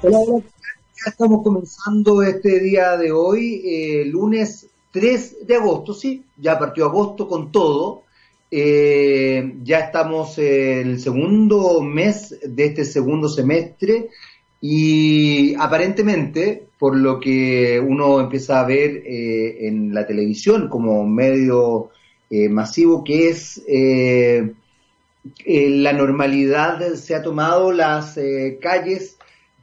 Hola. Ya estamos comenzando este día de hoy, eh, lunes 3 de agosto, sí, ya partió agosto con todo. Eh, ya estamos en el segundo mes de este segundo semestre y aparentemente, por lo que uno empieza a ver eh, en la televisión como medio eh, masivo, que es eh, la normalidad se ha tomado las calles,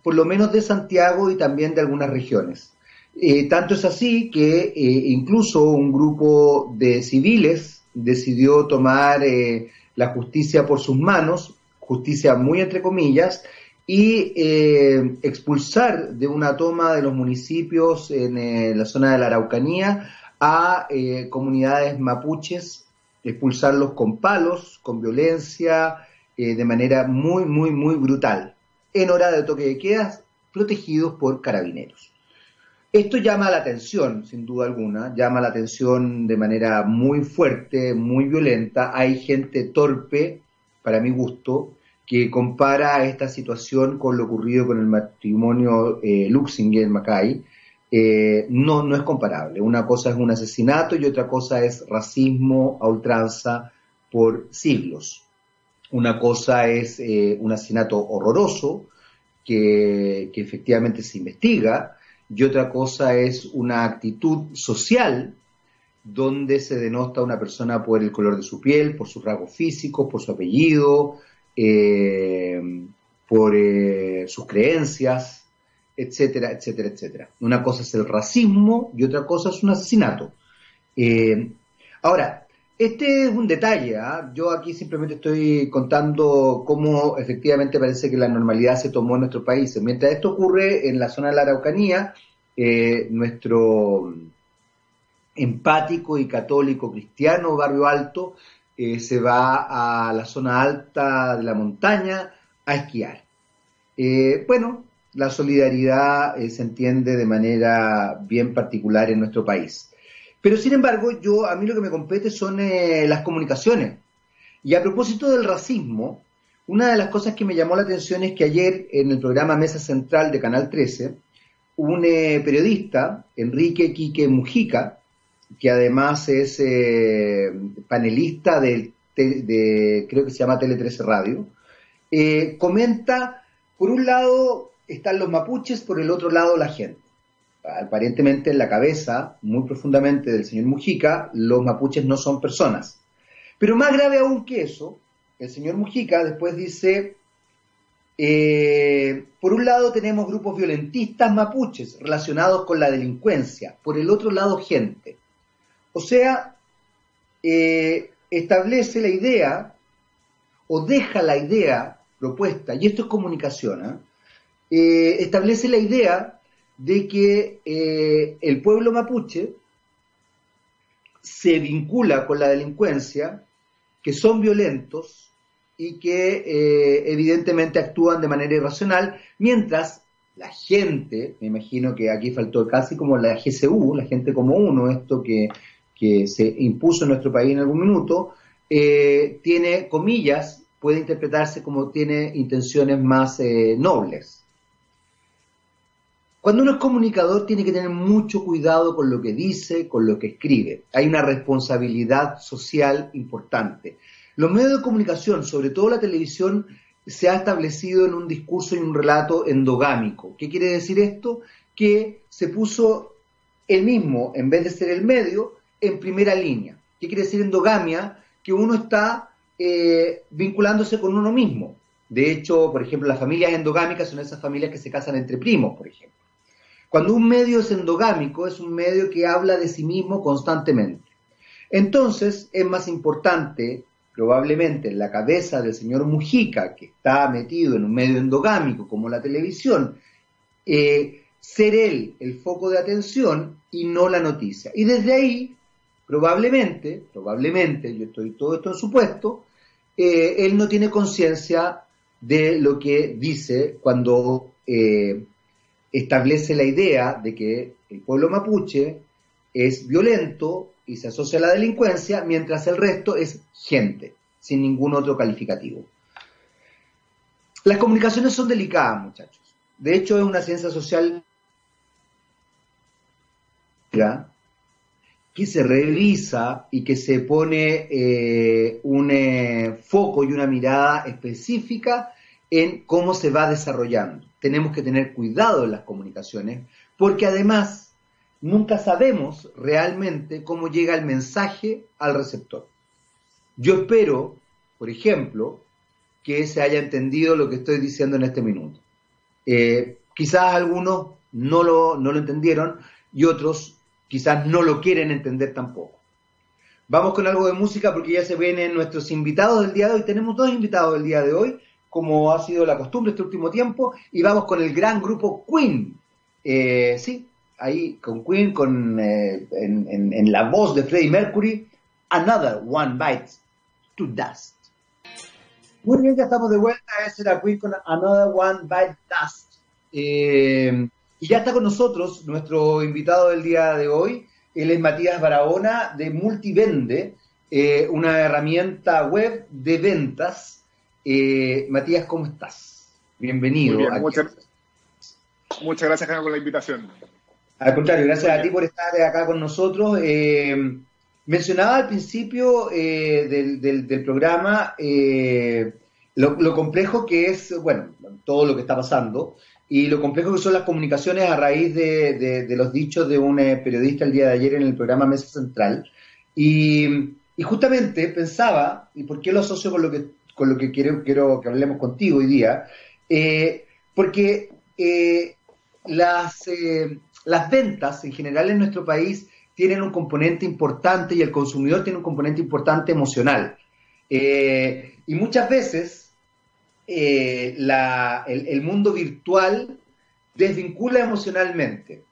por lo menos de Santiago y también de algunas regiones. Eh, tanto es así que eh, incluso un grupo de civiles decidió tomar eh, la justicia por sus manos, justicia muy entre comillas, y expulsar de una toma de los municipios en la zona de la Araucanía a comunidades mapuches, expulsarlos con palos, con violencia, de manera muy, muy, muy brutal, en hora de toque de quedas, protegidos por carabineros. Esto llama la atención, sin duda alguna, llama la atención de manera muy fuerte, muy violenta. Hay gente torpe, para mi gusto, que compara esta situación con lo ocurrido con el matrimonio eh, Luxinger-Mackay. Eh, no, no es comparable. Una cosa es un asesinato y otra cosa es racismo a ultranza por siglos. Una cosa es eh, un asesinato horroroso que, efectivamente se investiga y otra cosa es una actitud social donde se denota a una persona por el color de su piel, por sus rasgos físicos, por su apellido, eh, por eh, sus creencias, etcétera, etcétera, etcétera. Una cosa es el racismo y otra cosa es un asesinato. Ahora, este es un detalle, ¿ah? yo aquí simplemente estoy contando cómo efectivamente parece que la normalidad se tomó en nuestros países. Mientras esto ocurre en la zona de la Araucanía, eh, nuestro empático y católico cristiano Barrio Alto eh, se va a la zona alta de la montaña a esquiar. Eh, bueno, la solidaridad se entiende de manera bien particular en nuestro país. Pero sin embargo, yo a mí lo que me compete son eh, las comunicaciones. Y a propósito del racismo, una de las cosas que me llamó la atención es que ayer en el programa Mesa Central de Canal 13, un eh, periodista, Enrique Quique Mujica, que además es eh, panelista de, creo que se llama Tele 13 Radio, comenta, por un lado están los mapuches, por el otro lado la gente. Aparentemente en la cabeza, muy profundamente del señor Mujica, los mapuches no son personas. Pero más grave aún que eso, el señor Mujica después dice, eh, por un lado tenemos grupos violentistas mapuches relacionados con la delincuencia, por el otro lado gente. O sea, eh, establece la idea o deja la idea propuesta, y esto es comunicación, eh, establece la idea de que eh, el pueblo mapuche se vincula con la delincuencia, que son violentos y que eh, evidentemente actúan de manera irracional, mientras la gente, me imagino que aquí faltó casi como la GCU, la gente como uno, esto que, que se impuso en nuestro país en algún minuto, eh, tiene comillas, puede interpretarse como tiene intenciones más nobles. Cuando uno es comunicador tiene que tener mucho cuidado con lo que dice, con lo que escribe. Hay una responsabilidad social importante. Los medios de comunicación, sobre todo la televisión, se ha establecido en un discurso y un relato endogámico. ¿Qué quiere decir esto? Que se puso el mismo, en vez de ser el medio, en primera línea. ¿Qué quiere decir endogamia? Que uno está eh, vinculándose con uno mismo. De hecho, por ejemplo, las familias endogámicas son esas familias que se casan entre primos, por ejemplo. Cuando un medio es endogámico, es un medio que habla de sí mismo constantemente. Entonces, es más importante, probablemente en la cabeza del señor Mujica, que está metido en un medio endogámico como la televisión, eh, ser él el foco de atención y no la noticia. Y desde ahí, probablemente, probablemente, yo estoy todo esto en supuesto, eh, él no tiene conciencia de lo que dice cuando eh, establece la idea de que el pueblo mapuche es violento y se asocia a la delincuencia, mientras el resto es gente, sin ningún otro calificativo. Las comunicaciones son delicadas, muchachos. de hecho es una ciencia social que se revisa y que se pone eh, un eh, foco y una mirada específica en cómo se va desarrollando. Tenemos que tener cuidado en las comunicaciones porque además nunca sabemos realmente cómo llega el mensaje al receptor. Yo espero, por ejemplo, que se haya entendido lo que estoy diciendo en este minuto. Eh, quizás algunos no lo, no lo entendieron y otros quizás no lo quieren entender tampoco. Vamos con algo de música porque ya se vienen nuestros invitados del día de hoy. Tenemos dos invitados del día de hoy, como ha sido la costumbre este último tiempo, y vamos con el gran grupo Queen. Eh, sí, ahí con Queen, con, eh, en, la voz de Freddie Mercury, Another One Bites to Dust. Muy bien, ya estamos de vuelta. Ese era Queen con Another One Bites Dust. Eh, y ya está con nosotros nuestro invitado del día de hoy. Él es Matías Barahona de Multivende, una herramienta web de ventas. Eh, Matías, ¿cómo estás? Bienvenido. muchas, muchas, gracias, por la invitación. Al contrario, gracias a ti por estar acá con nosotros. Eh, mencionaba al principio del, programa lo, lo, complejo que es, bueno, todo lo que está pasando y lo complejo que son las comunicaciones a raíz de, los dichos de un eh, periodista el día de ayer en el programa Mesa Central. Y, justamente pensaba, y por qué lo asocio con lo que, con lo que quiero, quiero que hablemos contigo hoy día, eh, porque eh, las, las ventas en general en nuestro país tienen un componente importante y el consumidor tiene un componente importante emocional. y muchas veces eh, el, mundo virtual desvincula emocionalmente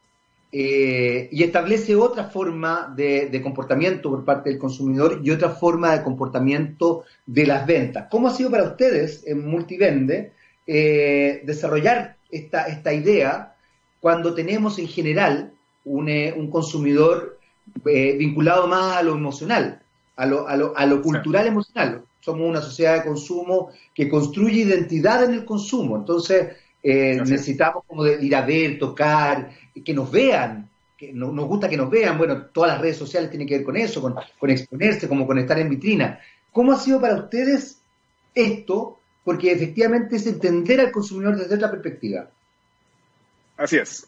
eh, y establece otra forma de, comportamiento por parte del consumidor y otra forma de comportamiento de las ventas. ¿Cómo ha sido para ustedes en Multivende eh, desarrollar esta, esta idea cuando tenemos en general un, consumidor vinculado más a lo emocional, a lo, a lo, a lo cultural emocional? somos una sociedad de consumo que construye identidad en el consumo. Entonces, eh, necesitamos como de ir a ver, tocar, que nos vean, que nos gusta que nos vean. Bueno, todas las redes sociales tienen que ver con eso, con, exponerse, como con estar en vitrina. ¿Cómo ha sido para ustedes esto? Porque efectivamente es entender al consumidor desde otra perspectiva. Así es.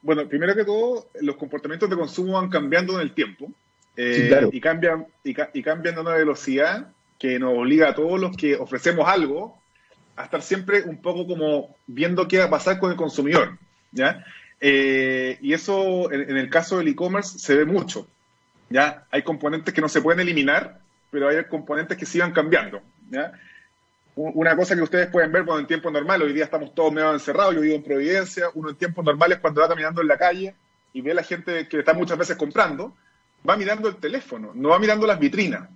Bueno, primero que todo, los comportamientos de consumo van cambiando en el tiempo. Eh, y cambian, y, y cambian a una velocidad que nos obliga a todos los que ofrecemos algo a estar siempre un poco como viendo qué va a pasar con el consumidor. ¿ya? Eh, y eso en, el caso del e-commerce se ve mucho. ¿ya? Hay componentes que no se pueden eliminar, pero hay componentes que sigan cambiando. ¿ya? Una cosa que ustedes pueden ver cuando en tiempo normal, hoy día estamos todos medio encerrados, yo vivo en Providencia, uno en tiempos normales cuando va caminando en la calle y ve a la gente que está muchas veces comprando, va mirando el teléfono, no va mirando las vitrinas.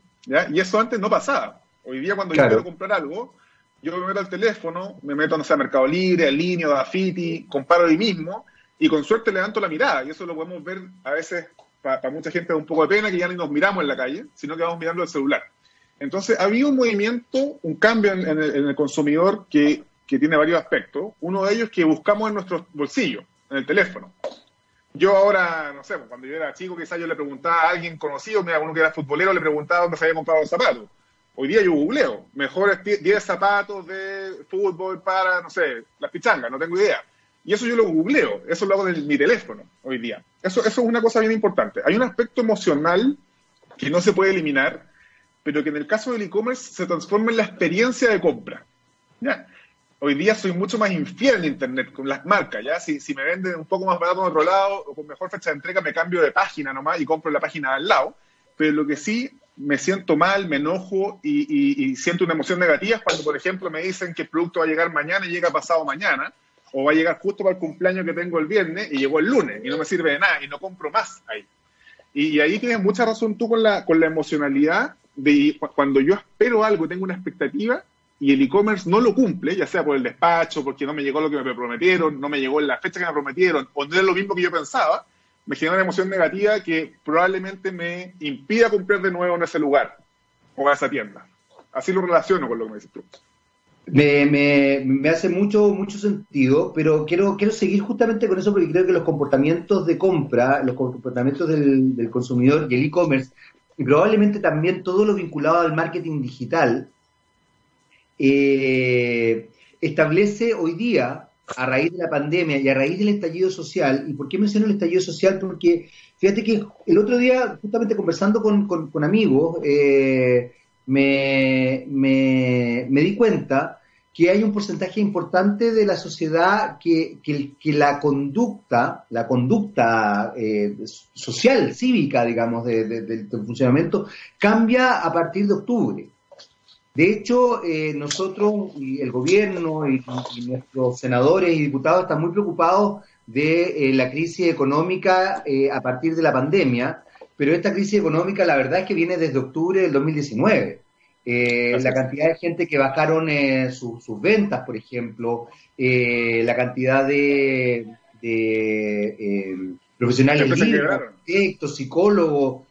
Y eso antes no pasaba. Hoy día cuando yo quiero comprar algo, yo me meto al teléfono, me meto, no sé, a Mercado Libre, al Linio, a Fiti, comparo ahí mismo y con suerte levanto la mirada. Y eso lo podemos ver a veces para mucha gente de un poco de pena que ya ni nos miramos en la calle, sino que vamos mirando el celular. Entonces, ha habido un movimiento, un cambio en, el, consumidor que, que, tiene varios aspectos. Uno de ellos que buscamos en nuestros bolsillos, en el teléfono. Yo ahora, no sé, pues, cuando yo era chico, quizás yo le preguntaba a alguien conocido, mira, uno que era futbolero, le preguntaba dónde se había comprado los zapatos. Hoy día yo googleo, mejores 10 zapatos de fútbol para, no sé, las pichangas, no tengo idea. Y eso yo lo googleo, eso lo hago en mi teléfono hoy día. Eso, eso es una cosa bien importante. Hay un aspecto emocional que no se puede eliminar, pero que en el caso del e-commerce se transforma en la experiencia de compra. ¿ya? hoy día soy mucho más infiel en Internet con las marcas, ¿ya? Si, si me venden un poco más barato en otro lado o con mejor fecha de entrega, me cambio de página nomás y compro la página al lado. Pero lo que sí me siento mal, me enojo y, siento una emoción negativa cuando, por ejemplo, me dicen que el producto va a llegar mañana y llega pasado mañana, o va a llegar justo para el cumpleaños que tengo el viernes y llegó el lunes y no me sirve de nada y no compro más ahí. Y, ahí tienes mucha razón tú con la, con la emocionalidad de cuando yo espero algo, tengo una expectativa, y el e-commerce no lo cumple, ya sea por el despacho, porque no me llegó lo que me prometieron, no me llegó en la fecha que me prometieron, o no es lo mismo que yo pensaba, me genera una emoción negativa que probablemente me impida comprar de nuevo en ese lugar o a esa tienda. Así lo relaciono con lo que me dices tú. Me, me, me, hace mucho, mucho sentido, pero quiero, quiero seguir justamente con eso porque creo que los comportamientos de compra, los comportamientos del, del consumidor y el e-commerce, y probablemente también todo lo vinculado al marketing digital, eh, establece hoy día, a raíz de la pandemia y a raíz del estallido social, ¿y por qué menciono el estallido social? Porque fíjate que el otro día, justamente conversando con, con, amigos, eh, me, me, di cuenta que hay un porcentaje importante de la sociedad que, que, la conducta, la conducta eh, social, cívica, digamos, del funcionamiento, cambia a partir de octubre. De hecho, eh, nosotros y el gobierno y, nuestros senadores y diputados están muy preocupados de eh, la crisis económica a partir de la pandemia, pero esta crisis económica la verdad es que viene desde octubre del 2019. la cantidad de gente que bajaron sus ventas, por ejemplo, la cantidad de, profesionales libres, arquitectos, psicólogos,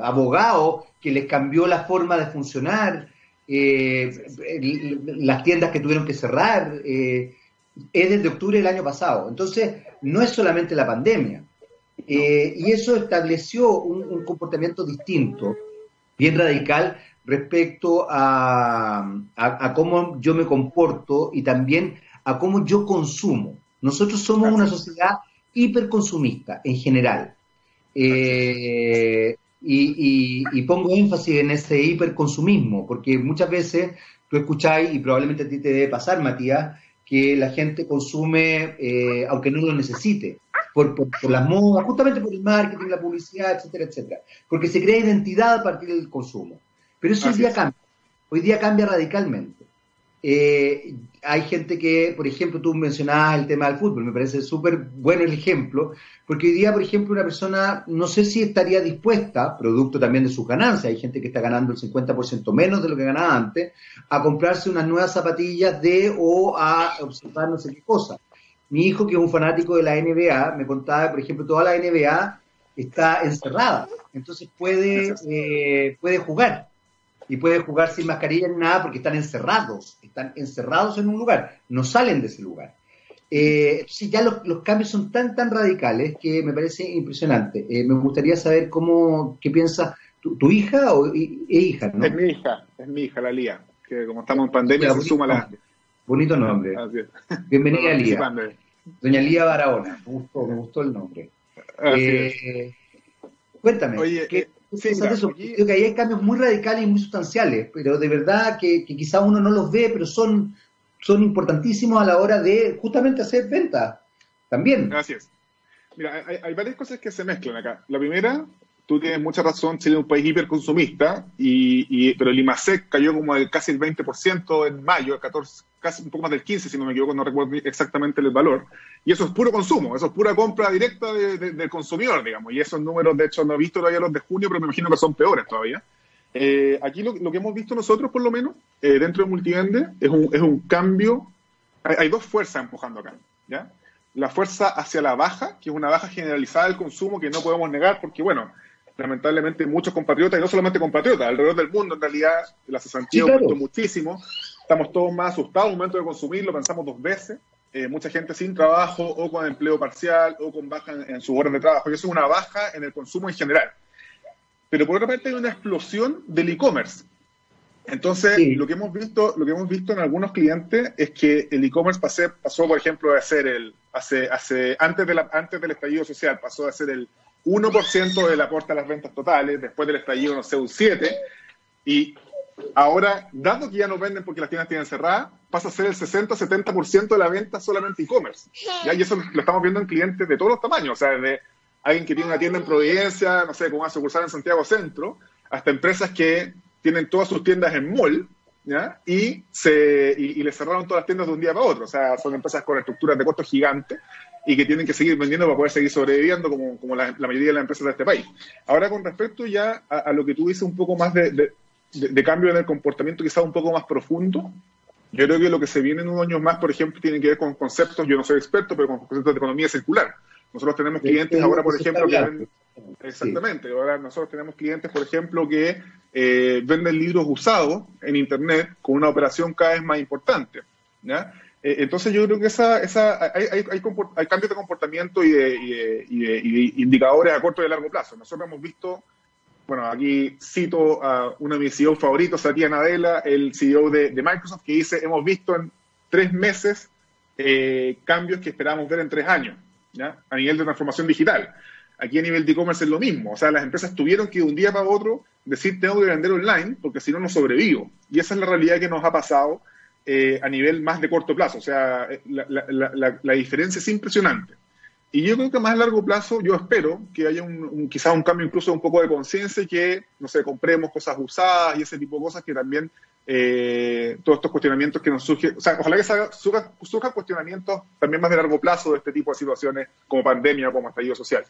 abogados, que les cambió la forma de funcionar, eh, las tiendas que tuvieron que cerrar, eh, es desde octubre del año pasado. Entonces, no es solamente la pandemia. Eh, y eso estableció un, comportamiento distinto, bien radical, respecto a, cómo yo me comporto y también a cómo yo consumo. Nosotros somos una sociedad hiperconsumista en general. Eh, y, pongo énfasis en ese hiperconsumismo, porque muchas veces tú escucháis, y probablemente a ti te debe pasar, Matías, que la gente consume eh, aunque no lo necesite, por, por, las modas, justamente por el marketing, la publicidad, etcétera, etcétera, porque se crea identidad a partir del consumo. Pero eso hoy día cambia, hoy día cambia radicalmente. Eh, hay gente que, por ejemplo, tú mencionabas el tema del fútbol, me parece súper bueno el ejemplo, porque hoy día, por ejemplo, una persona no sé si estaría dispuesta, producto también de sus ganancias, hay gente que está ganando el 50% menos de lo que ganaba antes, a comprarse unas nuevas zapatillas de o a observar no sé qué cosa. Mi hijo, que es un fanático de la NBA, me contaba, por ejemplo, toda la NBA está encerrada, entonces puede, eh, puede jugar y puede jugar sin mascarilla ni nada porque están encerrados, están encerrados en un lugar, no salen de ese lugar. Eh, sí, ya los, cambios son tan, tan radicales que me parece impresionante. Eh, me gustaría saber cómo, qué piensa tu, hija o e hija, ¿no? Es mi hija, es mi hija, la Lía, que como estamos en pandemia se suma la... Bonito nombre. Bienvenida, Lía. Doña Lía Barahona, me gustó, me gustó el nombre. Eh, cuéntame, Oye, ¿qué, eh, Creo que ahí hay cambios muy radicales y muy sustanciales, pero de verdad que, que quizá uno no los ve, pero son son importantísimos a la hora de justamente hacer ventas también. Gracias. Mira, hay, varias cosas que se mezclan acá. La primera, tú tienes mucha razón, Chile es un país hiperconsumista, y, pero el IMASEC cayó como de casi el 20% en mayo, 14, casi un poco más del 15%, si no me equivoco, no recuerdo exactamente el valor. Y eso es puro consumo, eso es pura compra directa del consumidor, digamos. Y esos números, de hecho, no he visto todavía los de junio, pero me imagino que son peores todavía. Eh, aquí lo, que hemos visto nosotros, por lo menos, eh, dentro de Multivende, es un, es un cambio. Hay, dos fuerzas empujando acá. ¿ya? La fuerza hacia la baja, que es una baja generalizada del consumo que no podemos negar, porque, bueno, lamentablemente muchos compatriotas, y no solamente compatriotas, alrededor del mundo, en realidad, la cesantía aumentó muchísimo. Estamos todos más asustados al momento de consumir, lo pensamos dos veces. Eh, mucha gente sin trabajo o con empleo parcial o con baja en, en sus horas de trabajo. Y eso es una baja en el consumo en general. Pero por otra parte hay una explosión del e-commerce. Entonces, lo que hemos visto, lo que hemos visto en algunos clientes es que el e-commerce pasó, por ejemplo, de ser el, hace, hace, antes, de la, antes del estallido social, pasó de ser el 1% del aporte a las ventas totales, después del estallido, no sé, un 7%, y ahora, dado que ya no venden porque las tiendas tienen cerradas, pasa a ser el 60-70% de la venta solamente e-commerce. Y eso lo estamos viendo en clientes de todos los tamaños, o sea, de alguien que tiene una tienda en Providencia, no sé, como una sucursal en Santiago Centro, hasta empresas que tienen todas sus tiendas en mall, ¿ya? Y, se, y, le cerraron todas las tiendas de un día para otro. O sea, son empresas con estructuras de costos gigantes y que tienen que seguir vendiendo para poder seguir sobreviviendo como, como la, mayoría de las empresas de este país. Ahora, con respecto ya a, lo que tú dices un poco más de, de, cambio en el comportamiento quizás un poco más profundo, yo creo que lo que se viene en unos años más, por ejemplo, tiene que ver con conceptos, yo no soy experto, pero con conceptos de economía circular. Nosotros tenemos clientes ahora, por ejemplo, que Exactamente. Ahora nosotros tenemos clientes, por ejemplo, que eh, venden libros usados en Internet con una operación cada vez más importante. ¿ya? Eh, entonces yo creo que esa, esa, hay, hay, hay, cambios de comportamiento y de, indicadores a corto y a largo plazo. Nosotros hemos visto, bueno, aquí cito a uno de mis CEOs favoritos, Satya Nadella, el CEO de, Microsoft, que dice, hemos visto en tres meses eh, cambios que esperábamos ver en tres años, ¿ya? a nivel de transformación digital. Aquí a nivel de e-commerce es lo mismo, o sea, las empresas tuvieron que de un día para otro decir, tengo que vender online porque si no, no sobrevivo. Y esa es la realidad que nos ha pasado eh, a nivel más de corto plazo. O sea, eh, la, diferencia es impresionante. Y yo creo que más a largo plazo, yo espero que haya un, quizás un cambio incluso un poco de conciencia y que, no sé, compremos cosas usadas y ese tipo de cosas que también, eh, todos estos cuestionamientos que nos surgen, o sea, ojalá que surjan cuestionamientos también más de largo plazo de este tipo de situaciones como pandemia o como estallido social.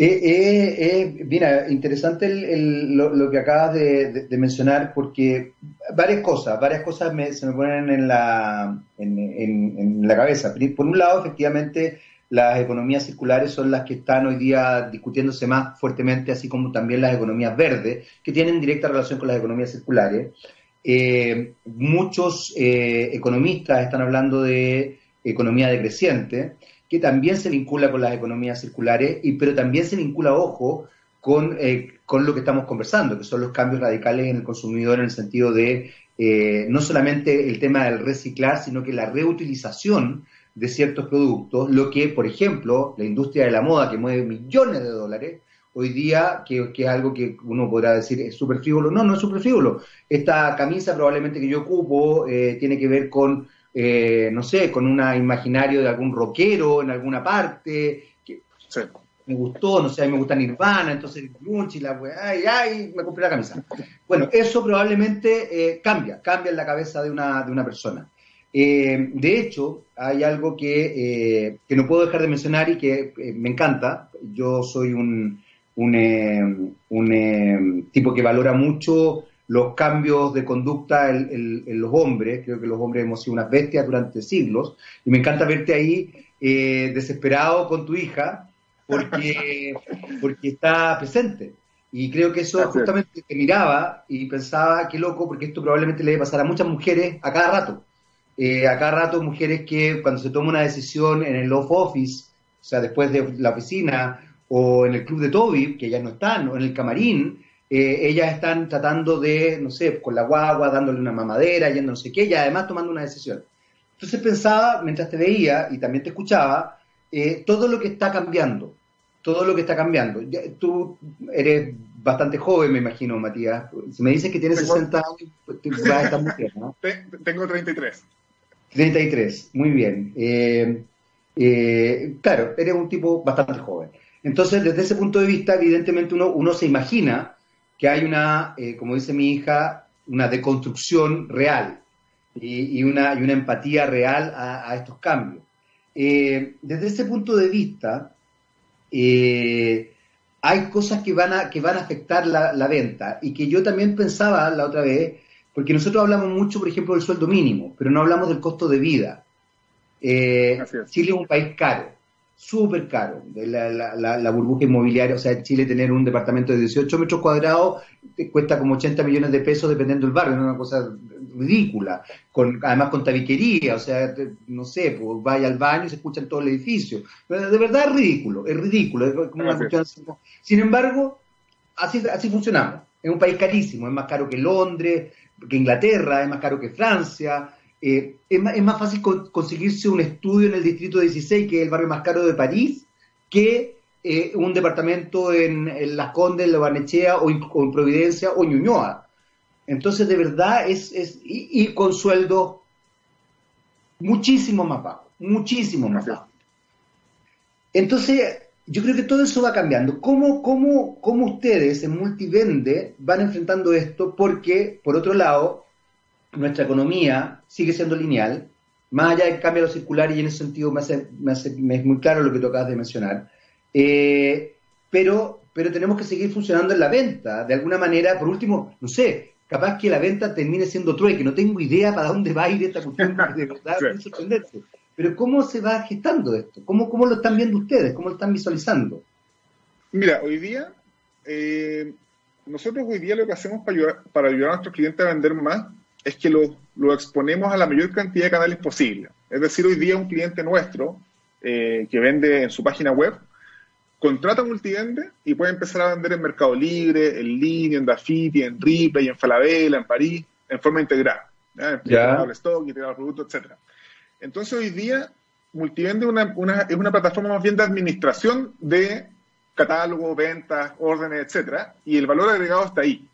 Eh, eh, eh, mira, interesante lo, que acabas de, mencionar porque varias cosas, varias cosas se me ponen en la, en, la cabeza. Por un lado, efectivamente, las economías circulares son las que están hoy día discutiéndose más fuertemente, así como también las economías verdes, que tienen directa relación con las economías circulares. Eh, muchos economistas están hablando de economía decreciente que también se vincula con las economías circulares, y, pero también se vincula, ojo, con, eh, con lo que estamos conversando, que son los cambios radicales en el consumidor en el sentido de eh, no solamente el tema del reciclar, sino que la reutilización de ciertos productos, lo que, por ejemplo, la industria de la moda, que mueve millones de dólares, hoy día, que, es algo que uno podrá decir es súper frívolo, no, no es súper frívolo. Esta camisa probablemente que yo ocupo eh, tiene que ver con eh, no sé, con un imaginario de algún rockero en alguna parte, que me gustó, no sé, a mí me gusta Nirvana, entonces y la ay, ay, me compré la camisa. Bueno, eso probablemente eh, cambia, cambia en la cabeza de una, de una persona. Eh, de hecho, hay algo que, que, no puedo dejar de mencionar y que me encanta. Yo soy un, un, un tipo que valora mucho los cambios de conducta en, los hombres. Creo que los hombres hemos sido unas bestias durante siglos. Y me encanta verte ahí eh, desesperado con tu hija porque, porque está presente. Y creo que eso justamente te miraba y pensaba, qué loco, porque esto probablemente le debe pasar a muchas mujeres a cada rato. Eh, a cada rato mujeres que cuando se toma una decisión en el off office, o sea, después de la oficina, o en el club de Toby, que ya no están, o en el camarín, eh, ellas están tratando de, no sé, con la guagua, dándole una mamadera, yendo no sé qué, y además tomando una decisión. Entonces pensaba, mientras te veía y también te escuchaba, eh, todo lo que está cambiando, todo lo que está cambiando. tú eres bastante joven, me imagino, Matías. Si me dices que tienes 60 años, pues vas a estar muy bien, ¿no? Tengo 33. 33, muy bien. Eh, claro, eres un tipo bastante joven. Entonces, desde ese punto de vista, evidentemente uno, se imagina que hay una, eh, como dice mi hija, una deconstrucción real y, una, empatía real a, estos cambios. Eh, desde ese punto de vista, eh, hay cosas que van a afectar la, venta y que yo también pensaba la otra vez, porque nosotros hablamos mucho, por ejemplo, del sueldo mínimo, pero no hablamos del costo de vida. Chile es un país caro súper caro. La, la, la, burbuja inmobiliaria, o sea, en Chile tener un departamento de 18 metros cuadrados te cuesta como 80 millones de pesos dependiendo del barrio, es una cosa ridícula. Con, además con tabiquería, o sea, no sé, pues vaya al baño y se escucha en todo el edificio. De verdad es ridículo, es ridículo. Es como una cuestión Sin embargo, así, así funcionamos. Es un país carísimo, es más caro que Londres, que Inglaterra, es más caro que Francia, eh, es, más, fácil conseguirse un estudio en el distrito 16, que es el barrio más caro de París, que eh, un departamento en, Las Condes, en Barnechea o, en Providencia o Ñuñoa. Entonces, de verdad, es, es y, con sueldo muchísimo más bajo, muchísimo más bajo. Entonces, yo creo que todo eso va cambiando. ¿Cómo, cómo, cómo ustedes en Multivende van enfrentando esto? Porque, por otro lado, nuestra economía sigue siendo lineal, más allá del cambio circular, y en ese sentido me, hace, me, hace, me es muy claro lo que tú acabas de mencionar, eh, pero, pero tenemos que seguir funcionando en la venta, de alguna manera, por último, no sé, capaz que la venta termine siendo trueque, no tengo idea para dónde va a ir esta cuestión, de verdad, sorprenderse. Pero ¿cómo se va gestando esto? ¿Cómo, ¿Cómo lo están viendo ustedes? ¿Cómo lo están visualizando? Mira, hoy día, eh, nosotros hoy día lo que hacemos para ayudar, para ayudar a nuestros clientes a vender más es que lo, lo, exponemos a la mayor cantidad de canales posible. Es decir, hoy día un cliente nuestro eh, que vende en su página web contrata multivende y puede empezar a vender en Mercado Libre, en línea, en Dafiti, en Ripley, en Falabella, en París, en forma integrada. ¿ya? ya. El stock, integrar el producto, etc. Entonces hoy día Multivende es una, una, es una plataforma más bien de administración de catálogo, ventas, órdenes, etcétera, y el valor agregado está ahí.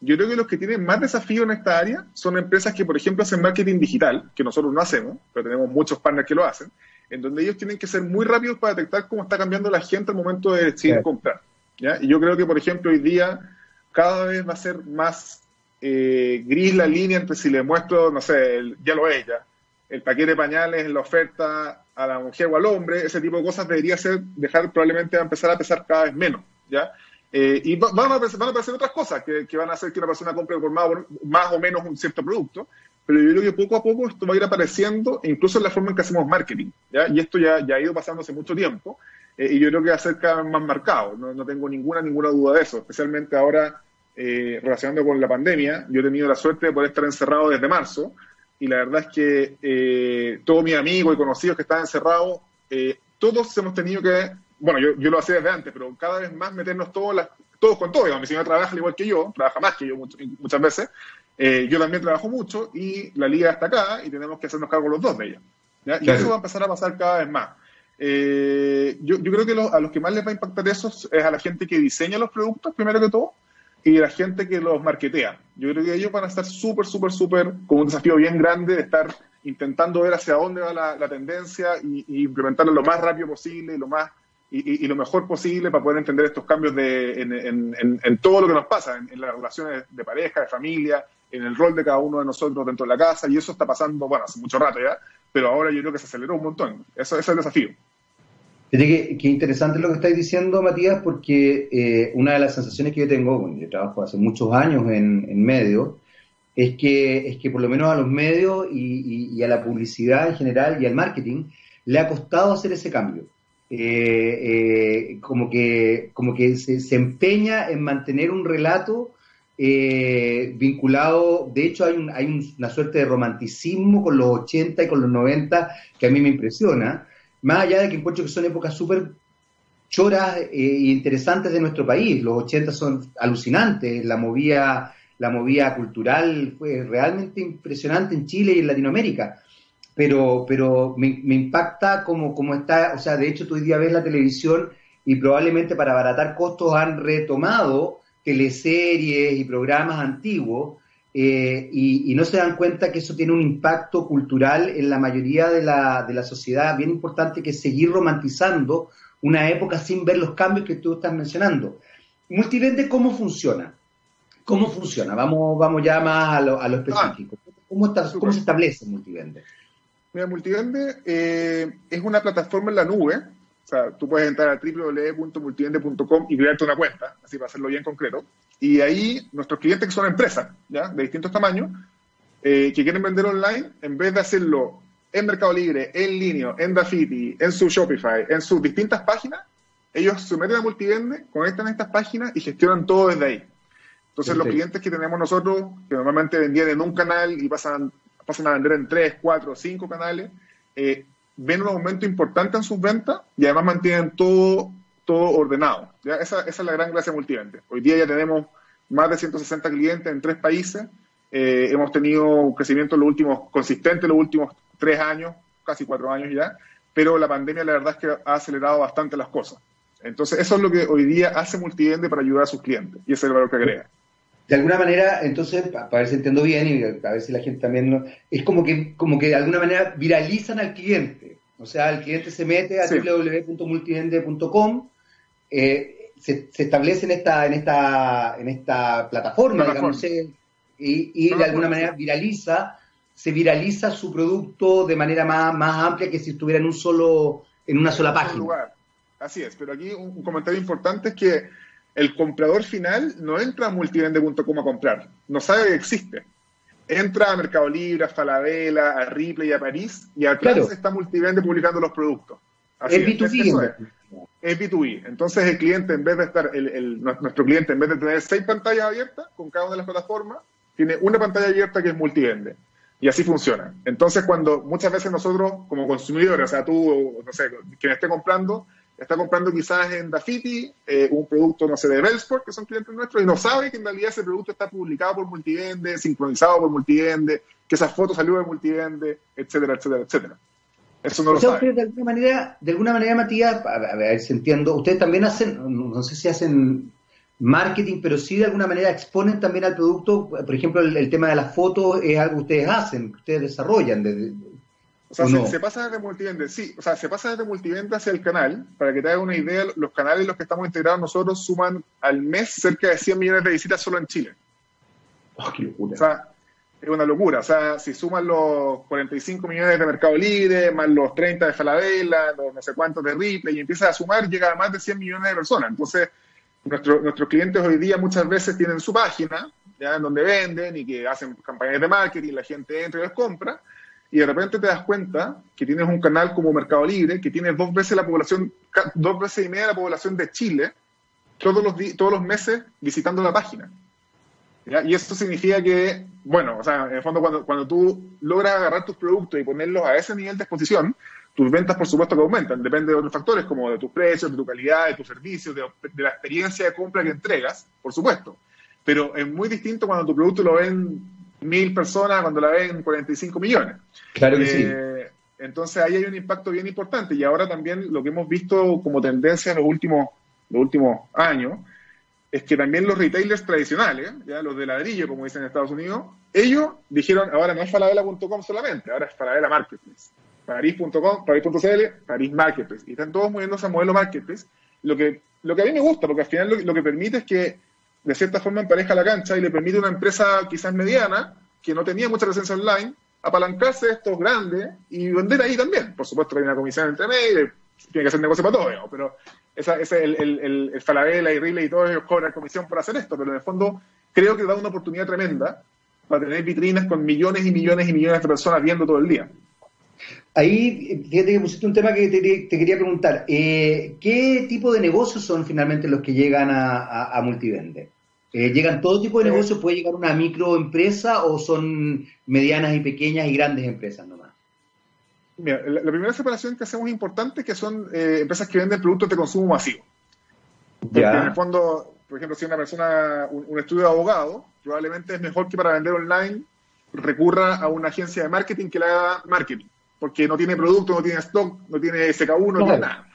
Yo creo que los que tienen más desafío en esta área son empresas que, por ejemplo, hacen marketing digital, que nosotros no hacemos, pero tenemos muchos partners que lo hacen, en donde ellos tienen que ser muy rápidos para detectar cómo está cambiando la gente al momento de decidir comprar. ¿ya? Y yo creo que, por ejemplo, hoy día cada vez va a ser más eh, gris la línea entre si le muestro, no sé, ya lo es ya, el paquete de pañales la oferta a la mujer o al hombre, ese tipo de cosas debería ser, dejar probablemente a empezar a pesar cada vez menos, ¿ya? Eh, y van a, aparecer, otras cosas que, van a hacer que una persona compre por más, más, o menos un cierto producto, pero yo creo que poco a poco esto va a ir apareciendo, incluso en la forma en que hacemos marketing, ¿ya? Y esto ya, ya ha ido pasando hace mucho tiempo, eh, y yo creo que va a ser cada vez más marcado, no, no tengo ninguna, ninguna duda de eso, especialmente ahora eh, relacionando con la pandemia, yo he tenido la suerte de poder estar encerrado desde marzo, y la verdad es que eh, todos mis amigos y conocidos que están encerrados, eh, todos hemos tenido que, bueno, yo, yo, lo hacía desde antes, pero cada vez más meternos todos, las, todos con todo. Digamos, mi señora trabaja al igual que yo, trabaja más que yo muchas veces. Eh, yo también trabajo mucho y la liga está acá y tenemos que hacernos cargo los dos de ella. ¿ya? Y eso va a empezar a pasar cada vez más. Eh, yo, yo, creo que a los que más les va a impactar eso es a la gente que diseña los productos, primero que todo, y la gente que los marketea. Yo creo que ellos van a estar súper, súper, súper con un desafío bien grande de estar intentando ver hacia dónde va la, tendencia y, y, lo más rápido posible y lo más y, y, lo mejor posible para poder entender estos cambios de, en, en, en, todo lo que nos pasa, en, las relaciones de pareja, de familia, en el rol de cada uno de nosotros dentro de la casa, y eso está pasando, bueno, hace mucho rato ya, pero ahora yo creo que se aceleró un montón. Eso, ese es el desafío. Qué, qué interesante lo que estáis diciendo, Matías, porque eh, una de las sensaciones que yo tengo, bueno, yo trabajo hace muchos años en, en medios, es que, es que por lo menos a los medios y, a la publicidad en general y al marketing le ha costado hacer ese cambio. Eh, eh, como que, como que se, se, empeña en mantener un relato eh, vinculado, de hecho hay, un, hay una suerte de romanticismo con los 80 y con los 90 que a mí me impresiona, más allá de que encuentro que son épocas súper choras e interesantes de nuestro país. Los 80 son alucinantes, la movida, la movida cultural fue realmente impresionante en Chile y en Latinoamérica. Pero, pero me, impacta como, como está, o sea, de hecho tú hoy día ves la televisión y probablemente para abaratar costos han retomado teleseries y programas antiguos eh, y, no se dan cuenta que eso tiene un impacto cultural en la mayoría de la, de la sociedad bien importante que es seguir romantizando una época sin ver los cambios que tú estás mencionando. Multivende, ¿cómo funciona? ¿Cómo funciona? Vamos, vamos ya más a lo, a lo específico. ¿Cómo, está, ¿Cómo, se establece Multivende? Mira, Multivende eh, es una plataforma en la nube. O sea, tú puedes entrar a www.multivende.com y crearte una cuenta, así para hacerlo bien concreto. Y ahí nuestros clientes que son empresas, ¿ya? De distintos tamaños, eh, que quieren vender online, en vez de hacerlo en Mercado Libre, en línea, en Dafiti, en su Shopify, en sus distintas páginas, ellos se meten a Multivende, conectan a estas páginas y gestionan todo desde ahí. Entonces, los clientes que tenemos nosotros, que normalmente vendían en un canal y pasan, pasan a vender en tres, cuatro, cinco canales, eh, ven un aumento importante en sus ventas y además mantienen todo todo ordenado. ¿ya? Esa, esa, es la gran gracia multivente. Hoy día ya tenemos más de 160 clientes en tres países. Eh, hemos tenido un crecimiento los últimos, consistente en los últimos tres años, casi cuatro años ya, pero la pandemia la verdad es que ha acelerado bastante las cosas. Entonces, eso es lo que hoy día hace Multivende para ayudar a sus clientes y ese es el valor que agrega. De alguna manera, entonces, para ver si entiendo bien y a ver si la gente también... es como que, como que de alguna manera viralizan al cliente. O sea, el cliente se mete a www.multivende.com eh, se, establece en esta, en esta, en esta plataforma, digamos, y, y de alguna manera viraliza, se viraliza su producto de manera más, más amplia que si estuviera en un solo, en una sola página. Así es, pero aquí un, comentario importante es que el comprador final no entra a multivende.com a comprar, no sabe que existe. Entra a Mercado Libre, a Falabella, a Ripley, a París, y atrás está Multivende publicando los productos. Así es, B2B. es B2B. Entonces el cliente, en vez de estar, el, nuestro cliente, en vez de tener seis pantallas abiertas con cada una de las plataformas, tiene una pantalla abierta que es multivende. Y así funciona. Entonces, cuando muchas veces nosotros, como consumidores, o sea, tú, no sé, quien esté comprando, está comprando quizás en Dafiti eh, un producto, no sé, de Bellsport, que son clientes nuestros, y no sabe que en realidad ese producto está publicado por Multivende, sincronizado por Multivende, que esa foto salió de Multivende, etcétera, etcétera, etcétera. Eso no lo sabe. De alguna manera, de alguna manera, Matías, a ver, si entiendo, ustedes también hacen, no sé si hacen marketing, pero sí de alguna manera exponen también al producto, por ejemplo, el, tema de las fotos es algo que ustedes hacen, que ustedes desarrollan. o sea, se, pasa desde multivende, sí, o sea, se pasa desde multivende hacia el canal, para que te hagas una idea, los canales en los que estamos integrados nosotros suman al mes cerca de 100 millones de visitas solo en Chile. Oh, qué locura. O sea, es una locura. O sea, si suman los 45 millones de Mercado Libre, más los 30 de Falabella, los no sé cuántos de Ripley, y empiezas a sumar, llega a más de 100 millones de personas. Entonces, nuestro, nuestros clientes hoy día muchas veces tienen su página, ya en donde venden y que hacen campañas de marketing, la gente entra y les compra, y de repente te das cuenta que tienes un canal como Mercado Libre, que tiene dos veces la población, dos veces y media la población de Chile, todos los, todos los meses visitando la página. Y eso significa que, bueno, o sea, en el fondo cuando, cuando tú logras agarrar tus productos y ponerlos a ese nivel de exposición, tus ventas por supuesto que aumentan, depende de otros factores como de tus precios, de tu calidad, de tus servicios, de, la experiencia de compra que entregas, por supuesto. Pero es muy distinto cuando tu producto lo ven mil personas, cuando la ven 45 millones. Claro que sí. Eh, entonces ahí hay un impacto bien importante y ahora también lo que hemos visto como tendencia en los últimos, los últimos años es que también los retailers tradicionales, ya los de ladrillo, como dicen en Estados Unidos, ellos dijeron, ahora no es falabella.com solamente, ahora es falabella marketplace. Paris.com, Paris.cl, Paris Marketplace. Y están todos moviéndose a modelo Marketplace. Lo que, lo que a mí me gusta, porque al final lo, que permite es que de cierta forma empareja la cancha y le permite a una empresa quizás mediana, que no tenía mucha presencia online, apalancarse de estos grandes y vender ahí también. Por supuesto que hay una comisión entre medio, tiene que hacer negocio para todo, pero esa, ese, el, el, el, Falabella y Riley y todos ellos cobran comisión por hacer esto, pero en el fondo creo que da una oportunidad tremenda para tener vitrinas con millones y millones y millones de personas viendo todo el día. Ahí, fíjate que pusiste un tema que te, quería preguntar. Eh, ¿Qué tipo de negocios son finalmente los que llegan a, Multivende? Eh, ¿Llegan todo tipo de negocios? ¿Puede llegar una microempresa o son medianas y pequeñas y grandes empresas nomás? Mira, la, primera separación que hacemos importante es que son eh, empresas que venden productos de consumo masivo. Porque en el fondo, por ejemplo, si una persona, un, estudio de abogado, probablemente es mejor que para vender online recurra a una agencia de marketing que le haga marketing, porque no tiene producto, no tiene stock, no tiene SK1, no, tiene nada.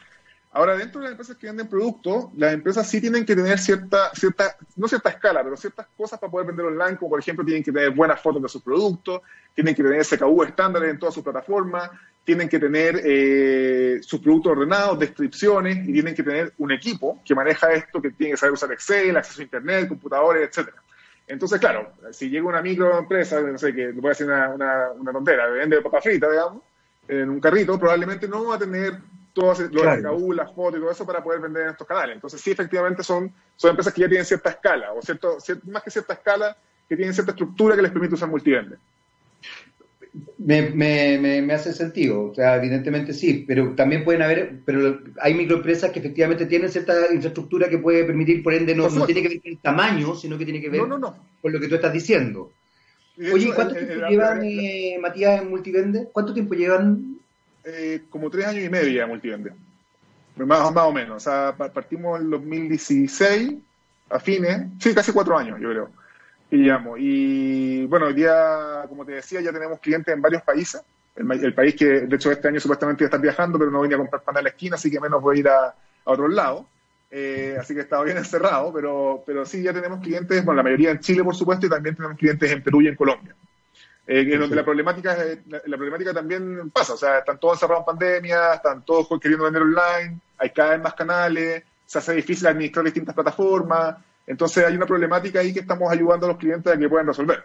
Ahora, dentro de las empresas que venden productos, las empresas sí tienen que tener cierta, cierta, no cierta escala, pero ciertas cosas para poder vender online, como por ejemplo tienen que tener buenas fotos de sus productos, tienen que tener SKU estándares en todas sus plataformas, tienen que tener eh, sus productos ordenados, descripciones, y tienen que tener un equipo que maneja esto, que tiene que saber usar Excel, acceso a Internet, computadores, etcétera. Entonces, claro, si llega una microempresa, no sé, que puede ser una, una, una tontera, vende papa frita, digamos, en un carrito, probablemente no va a tener todos los claro. las fotos y todo eso para poder vender en estos canales. Entonces, sí, efectivamente son, son empresas que ya tienen cierta escala, o cierto, más que cierta escala, que tienen cierta estructura que les permite usar multivende. Me, me, me, hace sentido, o sea, evidentemente sí, pero también pueden haber, pero hay microempresas que efectivamente tienen cierta infraestructura que puede permitir, por ende, no, tiene que ver con el tamaño, sino que tiene que ver con lo que tú estás diciendo. Oye, ¿cuánto tiempo llevan, eh, Matías, en Multivende? ¿Cuánto tiempo llevan? Eh, como tres años y medio ya Multivende. Más, más o menos. O sea, partimos en 2016, a fines, sí, casi cuatro años, yo creo. Y, bueno, hoy día, como te decía, ya tenemos clientes en varios países. El, país que, de hecho, este año supuestamente iba a estar viajando, pero no venía a comprar pan a la esquina, así que menos voy a ir a, a otro lado. Eh, así que estaba bien encerrado, pero, pero sí, ya tenemos clientes, bueno, la mayoría en Chile, por supuesto, y también tenemos clientes en Perú y en Colombia. Eh, donde la problemática, la, la, problemática también pasa, o sea, están todos encerrados en pandemia, están todos queriendo vender online, hay cada vez más canales, se hace difícil administrar distintas plataformas, entonces hay una problemática ahí que estamos ayudando a los clientes a que puedan resolver.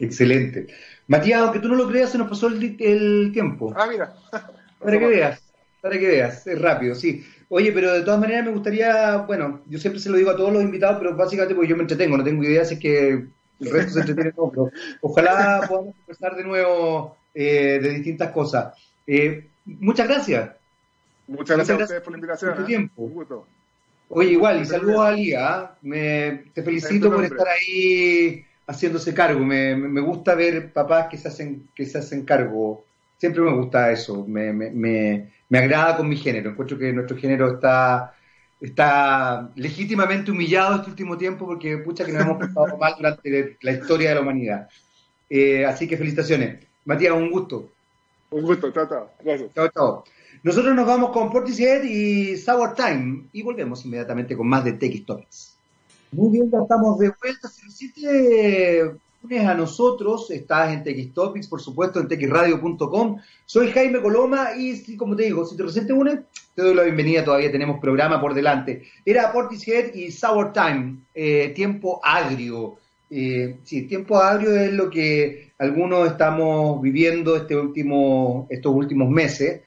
Excelente. Matías, aunque tú no lo creas, se nos pasó el, tiempo. Ah, mira. para que veas, para que veas, es rápido, sí. Oye, pero de todas maneras me gustaría, bueno, yo siempre se lo digo a todos los invitados, pero básicamente porque yo me entretengo, no tengo idea si es que el resto se entretiene todo, pero ojalá podamos conversar de nuevo eh, de distintas cosas. Eh, muchas gracias. Muchas gracias, a ustedes por la invitación. Por ¿eh? tiempo. Un gusto. Oye, igual, y saludos a Liga. ¿ah? Me, te felicito por estar ahí haciéndose cargo. Me, me, gusta ver papás que se hacen, que se hacen cargo. Siempre me gusta eso. Me, me, me agrada con mi género. Encuentro que nuestro género está, está legítimamente humillado este último tiempo porque pucha que nos hemos pasado mal durante la historia de la humanidad. Eh, así que felicitaciones. Matías, un gusto. Un gusto, chao, chao. Gracias. Chao, chao. Nosotros nos vamos con Portishead y Sour Time y volvemos inmediatamente con más de Tech Topics. Muy bien, ya estamos de vuelta. Si te unes a nosotros, estás en TX Topics, por supuesto, en texradio.com. Soy Jaime Coloma y, como te digo, si te recién te unes, te doy la bienvenida. Todavía tenemos programa por delante. Era Portishead y Sour Time, eh, tiempo agrio. Eh, sí, tiempo agrio es lo que algunos estamos viviendo este último, estos últimos meses.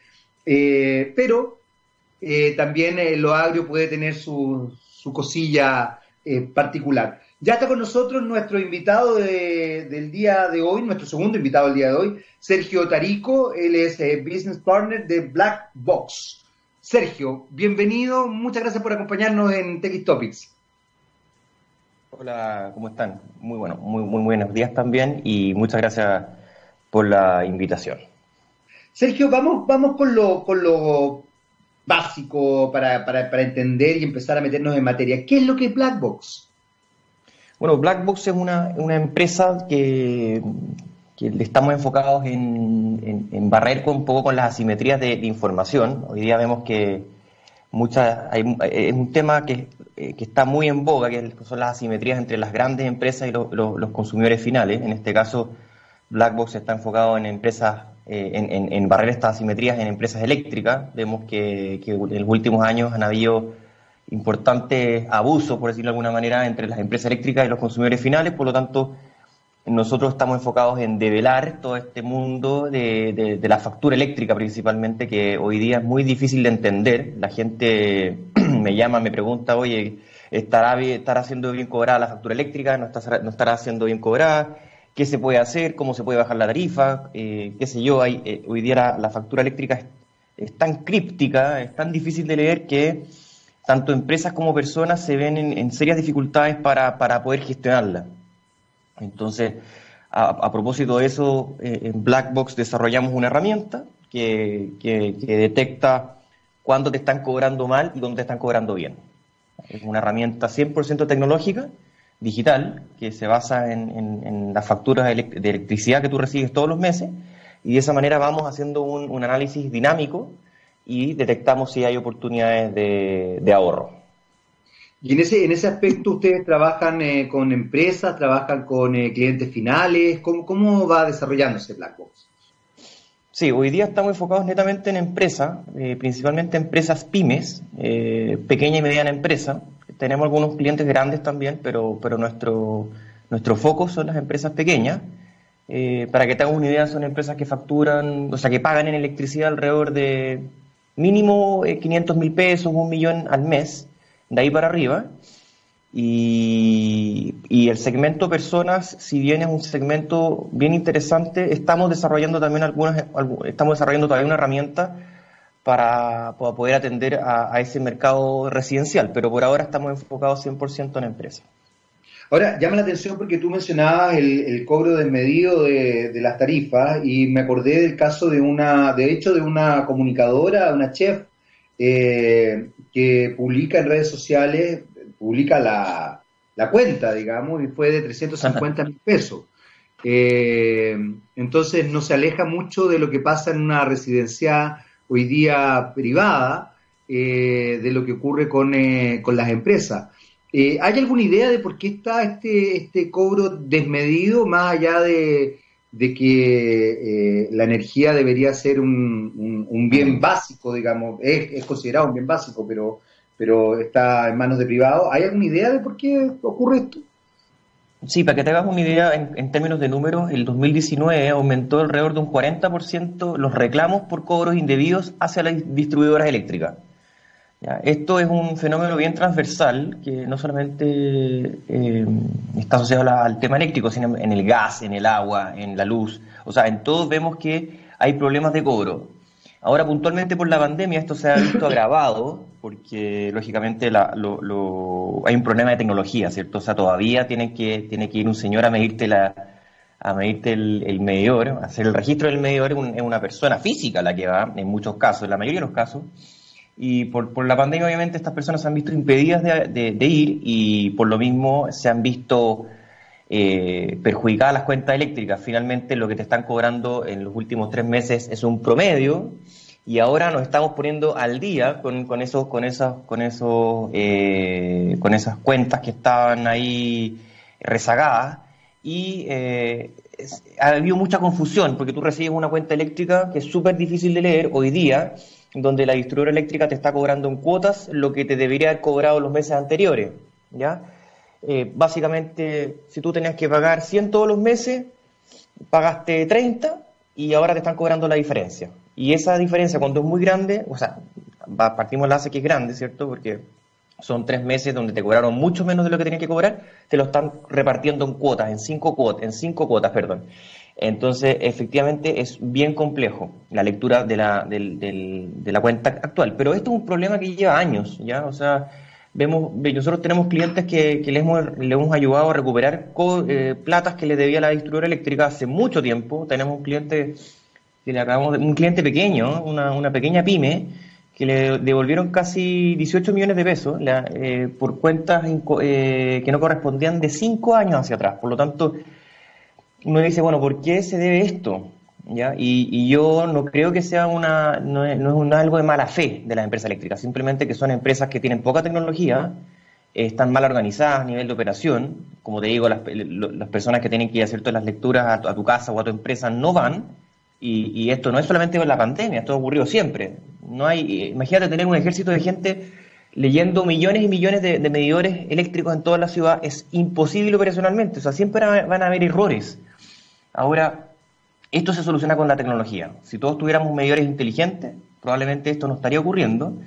Eh, pero eh, también eh, lo agrio puede tener su, cosilla particular. Ya está con nosotros nuestro invitado del día de hoy, nuestro segundo invitado del día de hoy, Sergio Tarico. Él es Business Partner de Black Box. Sergio, bienvenido. Muchas gracias por acompañarnos en TX Topics. Hola, ¿cómo están? Muy bueno, muy, muy buenos días también y muchas gracias por la invitación. Sergio, vamos, vamos con lo, con lo básico para, entender y empezar a meternos en materia. ¿Qué es lo que es Blackbox? Bueno, Blackbox es una, empresa que, estamos enfocados en, barrer un poco con las asimetrías de, información. Hoy día vemos que muchas, es un tema que, está muy en boga, que son las asimetrías entre las grandes empresas y los consumidores finales. En este caso, Blackbox está enfocado en empresas eh, en, barrer estas asimetrías en empresas eléctricas. Vemos que, en los últimos años han habido importantes abusos, por decirlo de alguna manera, entre las empresas eléctricas y los consumidores finales. Por lo tanto, nosotros estamos enfocados en develar todo este mundo de, la factura eléctrica principalmente, que hoy día es muy difícil de entender. La gente me llama, me pregunta, oye, ¿estará, ¿estará siendo bien cobrada la factura eléctrica? ¿No, está, no estará siendo bien cobrada? Qué se puede hacer, cómo se puede bajar la tarifa, eh, qué sé yo. Hay, eh, hoy día la, factura eléctrica es, tan críptica, es tan difícil de leer que tanto empresas como personas se ven en, serias dificultades para, poder gestionarla. Entonces, a, propósito de eso, eh, en Blackbox desarrollamos una herramienta que, que detecta cuándo te están cobrando mal y dónde te están cobrando bien. Es una herramienta 100% tecnológica digital que se basa en, las facturas de electricidad que tú recibes todos los meses y de esa manera vamos haciendo un, análisis dinámico y detectamos si hay oportunidades de, ahorro. Y en ese, en ese aspecto ustedes trabajan eh, con empresas, trabajan con eh, clientes finales, ¿Cómo, ¿cómo va desarrollándose Blackbox? Sí, hoy día estamos enfocados netamente en empresas, eh, principalmente empresas pymes, pequeña y mediana empresa, tenemos algunos clientes grandes también, pero, pero nuestro, nuestro foco son las empresas pequeñas. Eh, para que te hagas una idea, son empresas que facturan, o sea, que pagan en electricidad alrededor de mínimo 500 eh, mil pesos, un millón al mes, de ahí para arriba. Y, y, el segmento personas, si bien es un segmento bien interesante, estamos desarrollando también algunas, estamos desarrollando todavía una herramienta para, poder atender a, ese mercado residencial, pero por ahora estamos enfocados 100% en empresas. Ahora, llama la atención porque tú mencionabas el, cobro desmedido de, de, las tarifas y me acordé del caso de una, de hecho, de una comunicadora, una chef, eh, que publica en redes sociales, publica la, cuenta, digamos, y fue de 350 mil pesos. Eh, entonces no se aleja mucho de lo que pasa en una residencia hoy día privada eh, de lo que ocurre con, eh, con las empresas. Eh, ¿Hay alguna idea de por qué está este, este cobro desmedido, más allá de, de que la energía debería ser un, un, bien básico, digamos, es, es, considerado un bien básico, pero, pero está en manos de privados? ¿Hay alguna idea de por qué ocurre esto? Sí, para que te hagas una idea, en, términos de números, el 2019 aumentó alrededor de un 40% los reclamos por cobros indebidos hacia las distribuidoras eléctricas. Esto es un fenómeno bien transversal que no solamente eh, está asociado al tema eléctrico, sino en el gas, en el agua, en la luz. O sea, en todos vemos que hay problemas de cobro. Ahora, puntualmente por la pandemia, esto se ha visto agravado, porque lógicamente lo, hay un problema de tecnología, ¿cierto? O sea, todavía tiene que, tiene que ir un señor a medirte la medirte el, medidor, hacer el registro del medidor es una persona física la que va, en muchos casos, en la mayoría de los casos, y por, por la pandemia obviamente estas personas se han visto impedidas de ir y por lo mismo se han visto eh, perjudicadas las cuentas eléctricas. Finalmente lo que te están cobrando en los últimos tres meses es un promedio y ahora nos estamos poniendo al día con, con esos, con esas, con esos, eh, con esas cuentas que estaban ahí rezagadas y eh, ha habido mucha confusión porque tú recibes una cuenta eléctrica que es súper difícil de leer hoy día, donde la distribuidora eléctrica te está cobrando en cuotas lo que te debería haber cobrado los meses anteriores, ¿ya? Eh, básicamente, si tú tenías que pagar 100 todos los meses, pagaste 30 y ahora te están cobrando la diferencia. Y esa diferencia cuando es muy grande, o sea, partimos la base que es grande, ¿cierto? Porque son tres meses donde te cobraron mucho menos de lo que tenían que cobrar, te lo están repartiendo en cuotas, en cinco cuotas, en cinco cuotas, perdón. Entonces, efectivamente, es bien complejo la lectura de la, de la cuenta actual. Pero esto es un problema que lleva años, ¿ya? O sea, vemos, nosotros tenemos clientes que, que les, hemos, hemos ayudado a recuperar eh, platas que le debía la distribuidora eléctrica hace mucho tiempo. Tenemos un cliente, que le acabamos un cliente pequeño, una, una pequeña pyme, que le devolvieron casi 18 millones de pesos eh, por cuentas eh, que no correspondían de 5 años hacia atrás. Por lo tanto, uno dice, bueno, ¿por qué se debe esto? ¿Ya? Y, yo no creo que sea una, no es, algo de mala fe de las empresas eléctricas, simplemente que son empresas que tienen poca tecnología, están mal organizadas a nivel de operación, como te digo, las, personas que tienen que ir a hacer todas las lecturas a tu, casa o a tu empresa no van, y, esto no es solamente con la pandemia, esto ha ocurrido siempre. No hay, imagínate tener un ejército de gente leyendo millones y millones de, medidores eléctricos en toda la ciudad, es imposible operacionalmente, o sea, siempre van a haber errores. Ahora, esto se soluciona con la tecnología. Si todos tuviéramos medidores inteligentes, probablemente esto no estaría ocurriendo,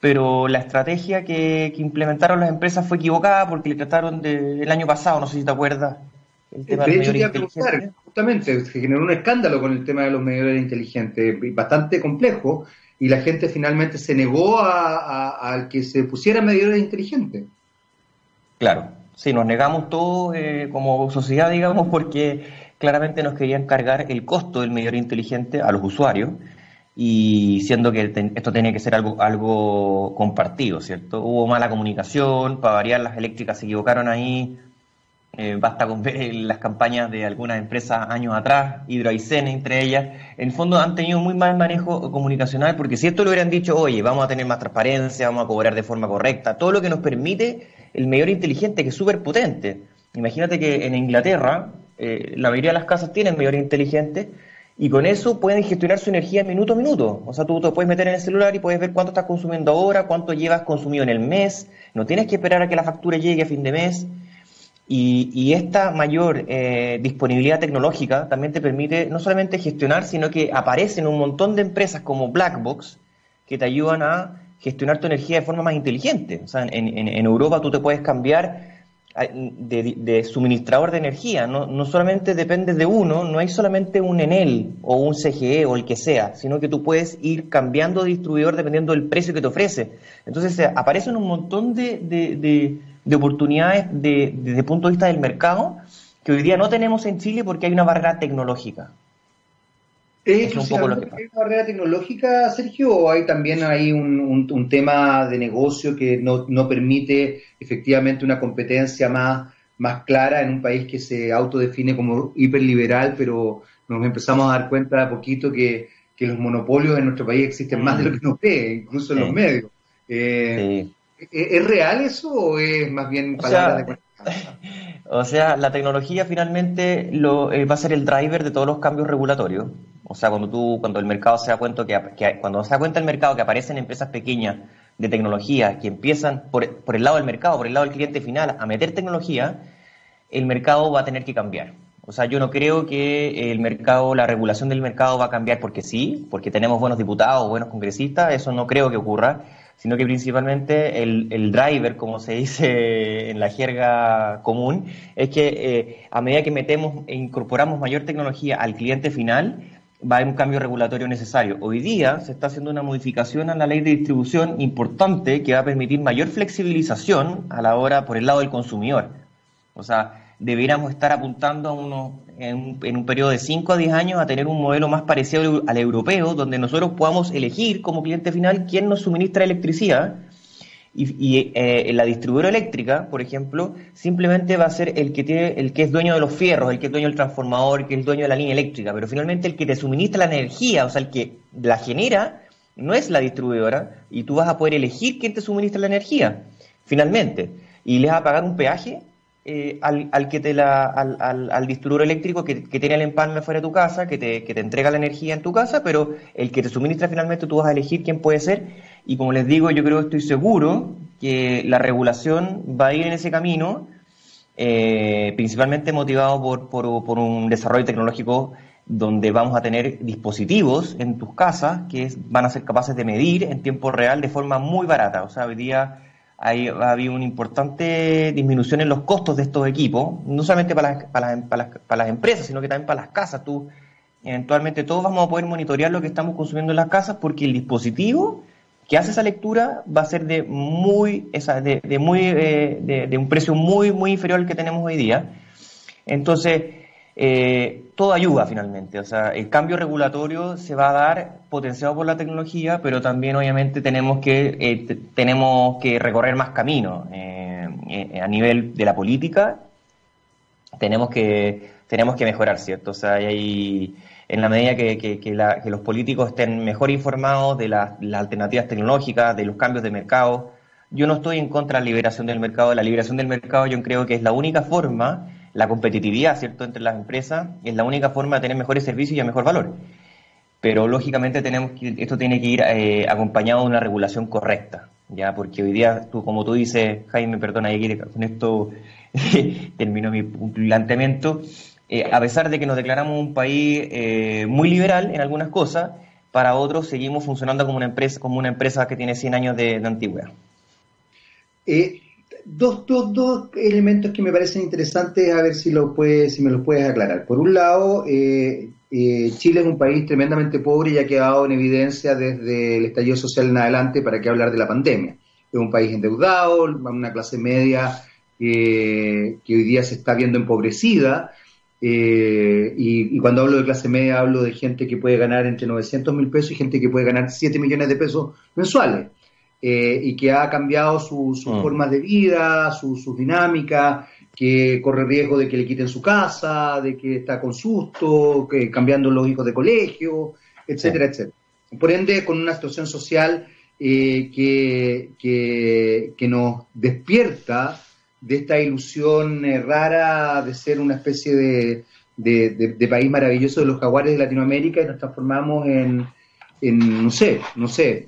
pero la estrategia que, implementaron las empresas fue equivocada porque le trataron del año pasado, no sé si te acuerdas, el tema de hecho, justamente, se generó un escándalo con el tema de los medidores inteligentes, bastante complejo, y la gente finalmente se negó a, que se pusiera medidores inteligentes. Claro, sí, nos negamos todo eh, como sociedad, digamos, porque claramente nos querían cargar el costo del medidor inteligente a los usuarios y siendo que esto tenía que ser algo, algo compartido, ¿cierto? Hubo mala comunicación, para variar las eléctricas se equivocaron ahí, eh, basta con ver las campañas de algunas empresas años atrás, Hidroaicén entre ellas, en el fondo han tenido muy mal manejo comunicacional porque si esto lo hubieran dicho, oye, vamos a tener más transparencia, vamos a cobrar de forma correcta, todo lo que nos permite el medidor inteligente que es súper potente. Imagínate que en Inglaterra eh, la mayoría de las casas tienen medidores inteligentes y con eso pueden gestionar su energía minuto a minuto. O sea, tú te puedes meter en el celular y puedes ver cuánto estás consumiendo ahora, cuánto llevas consumido en el mes. No tienes que esperar a que la factura llegue a fin de mes. Y, esta mayor eh, disponibilidad tecnológica también te permite no solamente gestionar, sino que aparecen un montón de empresas como Blackbox que te ayudan a gestionar tu energía de forma más inteligente. O sea, en, en Europa tú te puedes cambiar de, suministrador de energía. No, no, solamente depende de uno, no hay solamente un Enel o un CGE o el que sea, sino que tú puedes ir cambiando de distribuidor dependiendo del precio que te ofrece. Entonces aparecen un montón de, de oportunidades desde el punto de vista del mercado que hoy día no tenemos en Chile porque hay una barrera tecnológica. ¿Es, un poco lo que ¿Hay una barrera tecnológica, Sergio, o hay también hay un, un, tema de negocio que no, no, permite efectivamente una competencia más, más clara en un país que se autodefine como hiperliberal, pero nos empezamos a dar cuenta de a poquito que, que los monopolios en nuestro país existen más de lo que nos ve, incluso en los medios. Eh, ¿Es real eso o es más bien palabra de O sea, la tecnología finalmente lo, eh, va a ser el driver de todos los cambios regulatorios. O sea, cuando tú, cuando el mercado se da cuenta que, cuando se da cuenta el mercado que aparecen empresas pequeñas de tecnología que empiezan por, por, el lado del mercado, por el lado del cliente final, a meter tecnología, el mercado va a tener que cambiar. O sea, yo no creo que el mercado, la regulación del mercado va a cambiar porque sí, porque tenemos buenos diputados, buenos congresistas, eso no creo que ocurra, sino que principalmente el, el driver, como se dice en la jerga común, es que eh, a medida que metemos e incorporamos mayor tecnología al cliente final, va a haber un cambio regulatorio necesario. Hoy día se está haciendo una modificación a la ley de distribución importante que va a permitir mayor flexibilización a la hora por el lado del consumidor. O sea, deberíamos estar apuntando a uno, en, un, periodo de 5 a 10 años a tener un modelo más parecido al europeo, donde nosotros podamos elegir como cliente final quién nos suministra electricidad. Y, eh, la distribuidora eléctrica, por ejemplo, simplemente va a ser el que tiene, el que es dueño de los fierros, el que es dueño del transformador, el que es dueño de la línea eléctrica, pero finalmente el que te suministra la energía, o sea, el que la genera, no es la distribuidora, y tú vas a poder elegir quién te suministra la energía, finalmente. Y les va a pagar un peaje eh, al, al, que te la, al, al, distribuidor eléctrico que, tiene el empalme fuera de tu casa, que te, que te entrega la energía en tu casa, pero el que te suministra finalmente tú vas a elegir quién puede ser. Y como les digo, yo creo que estoy seguro que la regulación va a ir en ese camino, eh, principalmente motivado por, por, por, un desarrollo tecnológico donde vamos a tener dispositivos en tus casas que van a ser capaces de medir en tiempo real de forma muy barata. O sea, hoy día hay, ha habido una importante disminución en los costos de estos equipos, no solamente para las, para las, para las, empresas, sino que también para las casas. Tú, eventualmente todos vamos a poder monitorear lo que estamos consumiendo en las casas porque el dispositivo que hace esa lectura va a ser de muy, esa, de, de muy, eh, de, de, un precio muy, muy inferior al que tenemos hoy día. Entonces, eh, todo ayuda finalmente. O sea, el cambio regulatorio se va a dar potenciado por la tecnología, pero también obviamente tenemos que, eh, tenemos que recorrer más camino eh, eh, a nivel de la política. Tenemos que, tenemos que mejorar, ¿cierto? O sea, hay, en la medida que, que, los políticos estén mejor informados de las alternativas tecnológicas, de los cambios de mercado, yo no estoy en contra de la liberación del mercado. La liberación del mercado yo creo que es la única forma la competitividad, ¿cierto?, entre las empresas es la única forma de tener mejores servicios y a mejor valor. Pero lógicamente tenemos que, esto tiene que ir eh, acompañado de una regulación correcta, ya, porque hoy día, tú, como tú dices, Jaime, perdona, y con esto termino mi planteamiento, eh, a pesar de que nos declaramos un país eh, muy liberal en algunas cosas, para otros seguimos funcionando como una empresa, como una empresa que tiene 100 años de antigüedad dos, dos, dos elementos que me parecen interesantes, a ver si, lo puedes, si me los puedes aclarar. Por un lado, eh, eh, Chile es un país tremendamente pobre y ha quedado en evidencia desde el estallido social en adelante para qué hablar de la pandemia. Es un país endeudado, una clase media que hoy día se está viendo empobrecida. Eh, y, y, cuando hablo de clase media hablo de gente que puede ganar entre 900 mil pesos y gente que puede ganar 7 millones de pesos mensuales. Eh, y que ha cambiado sus su mm. formas de vida, sus su dinámicas, que corre riesgo de que le quiten su casa, de que está con susto, que cambiando los hijos de colegio, etcétera, etcétera. Por ende, con una situación social eh, que, que, nos despierta de esta ilusión eh, rara de ser una especie de, de, país maravilloso de los jaguares de Latinoamérica y nos transformamos en, no sé, no sé,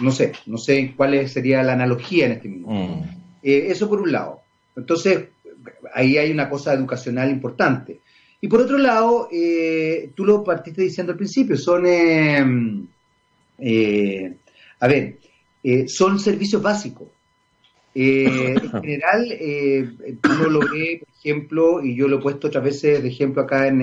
no sé, no sé cuál sería la analogía en este minuto. Mm. Eh, eso por un lado. Entonces, ahí hay una cosa educacional importante. Y por otro lado, eh, tú lo partiste diciendo al principio, son, eh, a ver, son servicios básicos. En general, yo lo logré, por ejemplo, y yo lo he puesto otras veces de ejemplo acá, en,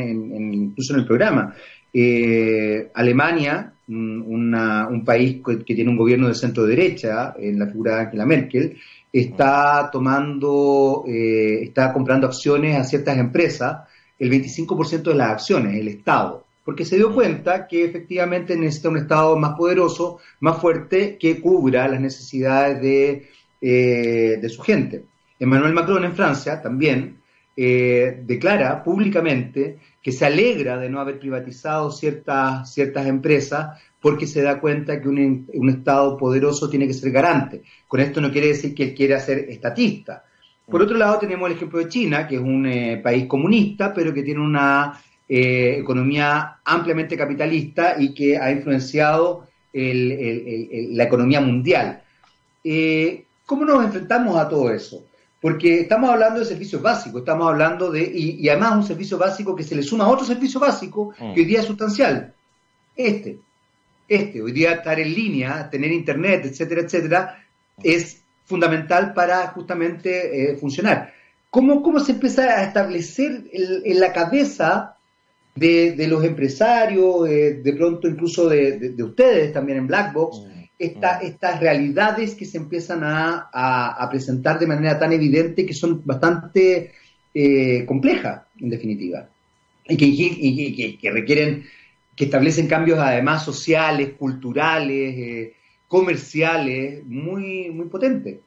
incluso en el programa, eh, Alemania, un país que, tiene un gobierno de centro derecha, en la figura de Angela Merkel, está tomando, eh, está comprando acciones a ciertas empresas, el 25% de las acciones, el Estado, porque se dio cuenta que efectivamente necesita un Estado más poderoso, más fuerte, que cubra las necesidades de, eh, de su gente. Emmanuel Macron en Francia también declara públicamente que se alegra de no haber privatizado ciertas, ciertas empresas porque se da cuenta que un, un, Estado poderoso tiene que ser garante. Con esto no quiere decir que él quiera ser estatista. Por otro lado, tenemos el ejemplo de China, que es un eh, país comunista, pero que tiene una eh, economía ampliamente capitalista y que ha influenciado la economía mundial. Eh, ¿Cómo nos enfrentamos a todo eso? porque estamos hablando de servicios básicos, estamos hablando de, y, además un servicio básico que se le suma a otro servicio básico que hoy día es sustancial. Este, este, hoy día estar en línea, tener internet, etcétera, etcétera, es fundamental para justamente eh, funcionar. ¿Cómo, ¿Cómo se empieza a establecer en la cabeza de, los empresarios, de pronto incluso de, ustedes también en Black Box, mm, mm. estas realidades que se empiezan a, presentar de manera tan evidente que son bastante eh, complejas, en definitiva, y que, requieren, que establecen cambios además sociales, culturales, eh, comerciales, muy, muy potentes.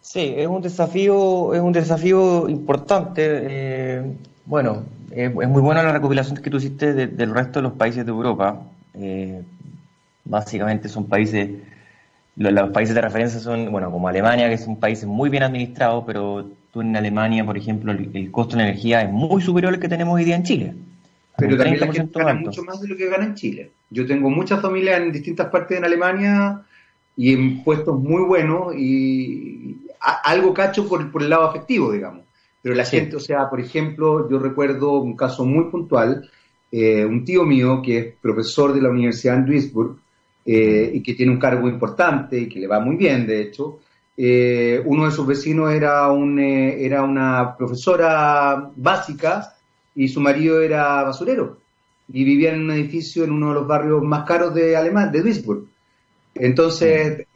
Sí, es un desafío, es un desafío importante. Eh, bueno, es, muy buena la recopilación que tú hiciste del resto de los países de Europa. Eh, básicamente son países, los, países de referencia son, bueno, como Alemania, que es un país muy bien administrado, pero tú en Alemania, por ejemplo, el, costo de energía es muy superior al que tenemos hoy día en Chile. Pero también la gente gana mucho más de lo que gana en Chile. Yo tengo muchas familias en distintas partes de Alemania y en puestos muy buenos y algo cacho por, por el lado afectivo, digamos. Pero la gente, o sea, por ejemplo, yo recuerdo un caso muy puntual, eh, un tío mío que es profesor de la Universidad en Duisburg eh, y que tiene un cargo importante y que le va muy bien, de hecho. Eh, uno de sus vecinos era, un, era una profesora básica y su marido era basurero y vivía en un edificio en uno de los barrios más caros de Alemania, de Duisburg. Entonces,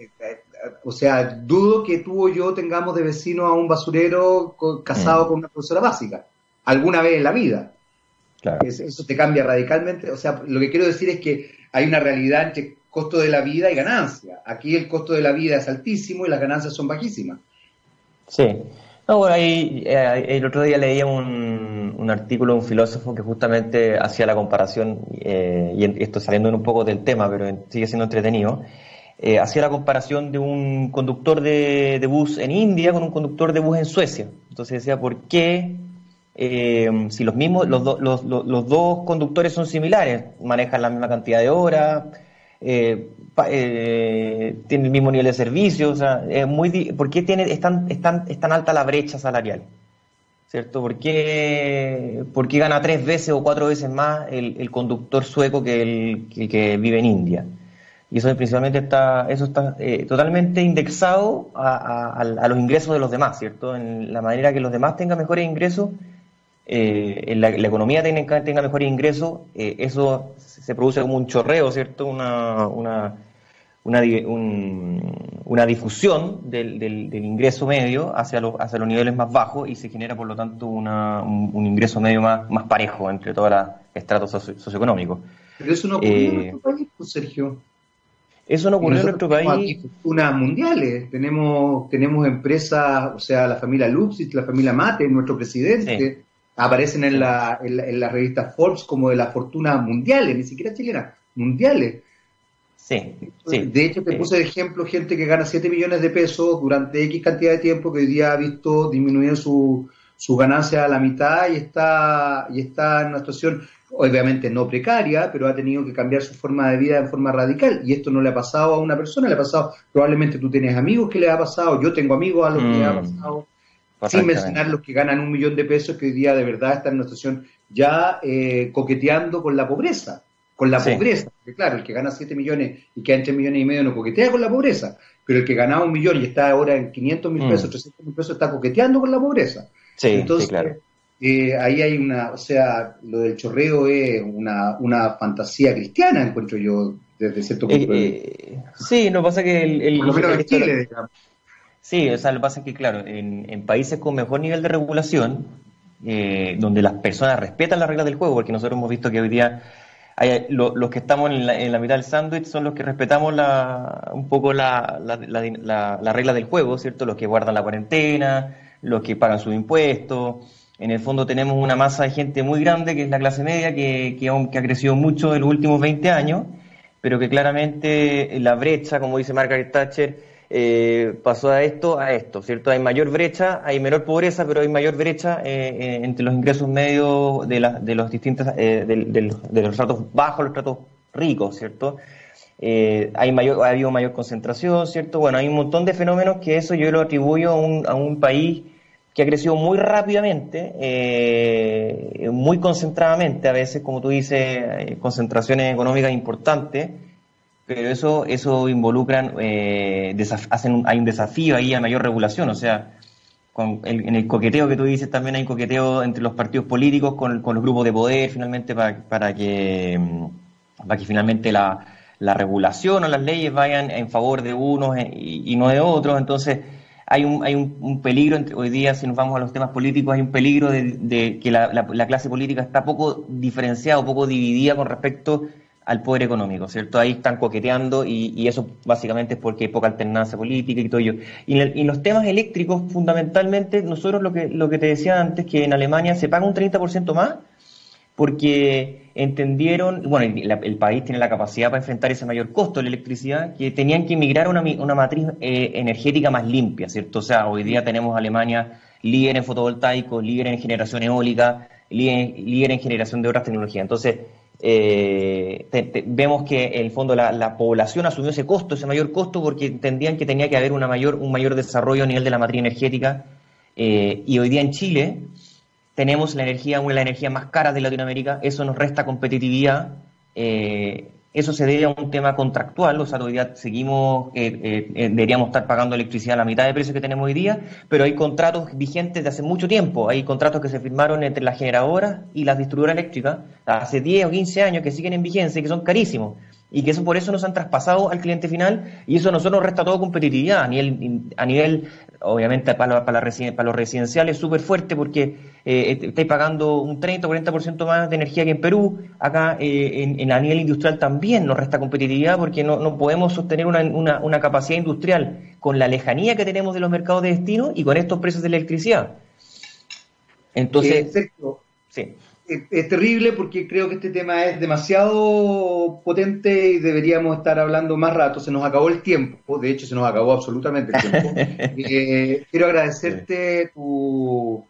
o sea, dudo que tú o yo tengamos de vecino a un basurero casado con una profesora básica, alguna vez en la vida. eso te cambia radicalmente. O sea, lo que quiero decir es que hay una realidad entre costo de la vida y ganancia. Aquí el costo de la vida es altísimo y las ganancias son bajísimas. Sí. No, bueno, ahí, eh, el otro día leía un, artículo de un filósofo que justamente hacía la comparación, eh, y esto saliendo un poco del tema, pero sigue siendo entretenido, eh, hacía la comparación de un conductor de, bus en India con un conductor de bus en Suecia. Entonces decía, ¿por qué eh, si los mismos, los, los, los, dos conductores son similares, manejan la misma cantidad de horas, eh, tienen el mismo nivel de servicio, o sea, es muy, ¿por qué tiene, es, tan, alta la brecha salarial? ¿Cierto? ¿Por qué, ¿Por qué gana tres veces o cuatro veces más el, conductor sueco que el que vive en India? y eso principalmente está, eso está eh, totalmente indexado a, los ingresos de los demás, ¿cierto? En la manera que los demás tengan mejores ingresos, eh, en la, economía tenga, tenga mejores ingresos, eh, eso se produce como un chorreo, ¿cierto? Una, una, una, una difusión del, del, ingreso medio hacia los, hacia los niveles más bajos y se genera, por lo tanto, una, un, ingreso medio más, más parejo entre todos los estratos socioeconómicos. Pero eso no ocurre en nuestro país, pues, Sergio. Eso no ocurrió en nuestro país. Fortunas mundiales. Tenemos, tenemos empresas, o sea, la familia Luxit, la familia Mate, nuestro presidente, aparecen en, la, en, la, revista Forbes como de las fortunas mundiales, ni siquiera chilenas, mundiales. Sí, De hecho, te puse de ejemplo gente que gana 7 millones de pesos durante X cantidad de tiempo que hoy día ha visto disminuir su, su ganancia a la mitad y está, y está en una situación obviamente no precaria, pero ha tenido que cambiar su forma de vida en forma radical. Y esto no le ha pasado a una persona, le ha pasado, probablemente tú tienes amigos que le ha pasado, yo tengo amigos a los que le ha mm. pasado, sin mencionar los que ganan un millón de pesos que hoy día de verdad están en una situación ya eh, coqueteando con la pobreza, con la pobreza. Porque claro, el que gana 7 millones y que entre millones y medio no coquetea con la pobreza, pero el que ganaba un millón y está ahora en 500 mil mm. pesos, 300 mil pesos, está coqueteando con la pobreza. Sí, Entonces, claro eh, ahí hay una, o sea, lo del chorreo es una, una fantasía cristiana, encuentro yo, desde cierto punto de vista. Eh, sí, no pasa que el... Por lo menos en Chile, Sí, o sea, lo que pasa es que, claro, en, países con mejor nivel de regulación, eh, donde las personas respetan las reglas del juego, porque nosotros hemos visto que hoy día hay, los que estamos en la, en la mitad del sándwich son los que respetamos la, un poco la, la, la, regla del juego, ¿cierto? Los que guardan la cuarentena, los que pagan sus impuestos, en el fondo tenemos una masa de gente muy grande, que es la clase media, que, que, ha crecido mucho en los últimos 20 años, pero que claramente la brecha, como dice Margaret Thatcher, eh, pasó a esto a esto, ¿cierto? Hay mayor brecha, hay menor pobreza, pero hay mayor brecha eh, eh, entre los ingresos medios de, de los distintos, de, de, los tratos bajos, los tratos ricos, ¿cierto? hay mayor, ha habido mayor concentración, ¿cierto? Bueno, hay un montón de fenómenos que eso yo lo atribuyo a un, a un país que ha crecido muy rápidamente, eh, muy concentradamente, a veces, como tú dices, eh, concentraciones económicas importantes, pero eso, eso involucran, eh, hacen hay un desafío ahí a mayor regulación, o sea, en el coqueteo que tú dices también hay coqueteo entre los partidos políticos con, los grupos de poder finalmente para, para que mm, para que finalmente la, regulación o las leyes vayan en favor de unos eh, y, no de otros. Entonces hay un, hay un, peligro hoy día si nos vamos a los temas políticos hay un peligro de, que la, la, clase política está poco diferenciada poco dividida con respecto al poder económico, ¿cierto? Ahí están coqueteando y, eso básicamente es porque hay poca alternancia política y todo ello. Y en, los temas eléctricos, fundamentalmente, nosotros lo que, lo que te decía antes, que en Alemania se paga un 30% más porque entendieron, bueno, el, país tiene la capacidad para enfrentar ese mayor costo de la electricidad, que tenían que migrar a una, una matriz eh, energética más limpia, ¿cierto? O sea, hoy día tenemos Alemania líder en fotovoltaico, líder en generación eólica, líder, líder en generación de otras tecnologías. Entonces, eh, vemos que en el fondo la, población asumió ese costo, ese mayor costo, porque entendían que tenía que haber una mayor, un mayor desarrollo a nivel de la matriz energética. Eh, y hoy día en Chile tenemos la energía, una de las energías más caras de Latinoamérica, eso nos resta competitividad. Eh, eso se debe a un tema contractual, o sea, día seguimos, eh, eh, eh, deberíamos estar pagando electricidad a la mitad de precio que tenemos hoy día, pero hay contratos vigentes de hace mucho tiempo, hay contratos que se firmaron entre las generadoras y las distribuidoras eléctricas hace 10 o 15 años que siguen en vigencia y que son carísimos y que eso por eso nos han traspasado al cliente final y eso a nosotros nos resta todo competitividad a nivel, a nivel obviamente para, para, para los residenciales súper fuerte porque eh, estáis pagando un 30 o 40% más de energía que en Perú, acá eh, en, a nivel industrial también nos resta competitividad porque no, no podemos sostener una, una, una, capacidad industrial con la lejanía que tenemos de los mercados de destino y con estos precios de electricidad. Entonces, sí es, terrible porque creo que este tema es demasiado potente y deberíamos estar hablando más rato. Se nos acabó el tiempo, de hecho se nos acabó absolutamente el tiempo. Eh, quiero agradecerte tu,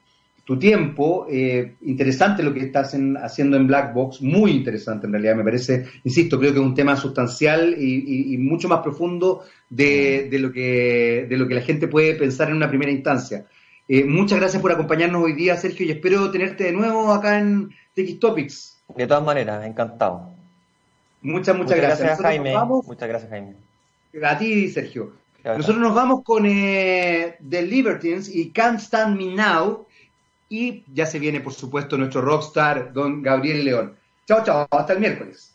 tu tiempo. Eh, interesante lo que estás haciendo en Black Box, muy interesante en realidad, me parece, insisto, creo que es un tema sustancial y, mucho más profundo de, de, lo que, de lo que la gente puede pensar en una primera instancia. Eh, muchas gracias por acompañarnos hoy día, Sergio, y espero tenerte de nuevo acá en TX Topics. De todas maneras, encantado. Muchas, muchas, gracias. Jaime. muchas gracias, Jaime. A ti, Sergio. Nosotros nos vamos con eh, The Libertines y Can't Stand Me Now. Y ya se viene, por supuesto, nuestro rockstar, don Gabriel León. Chao, chao. Hasta el miércoles.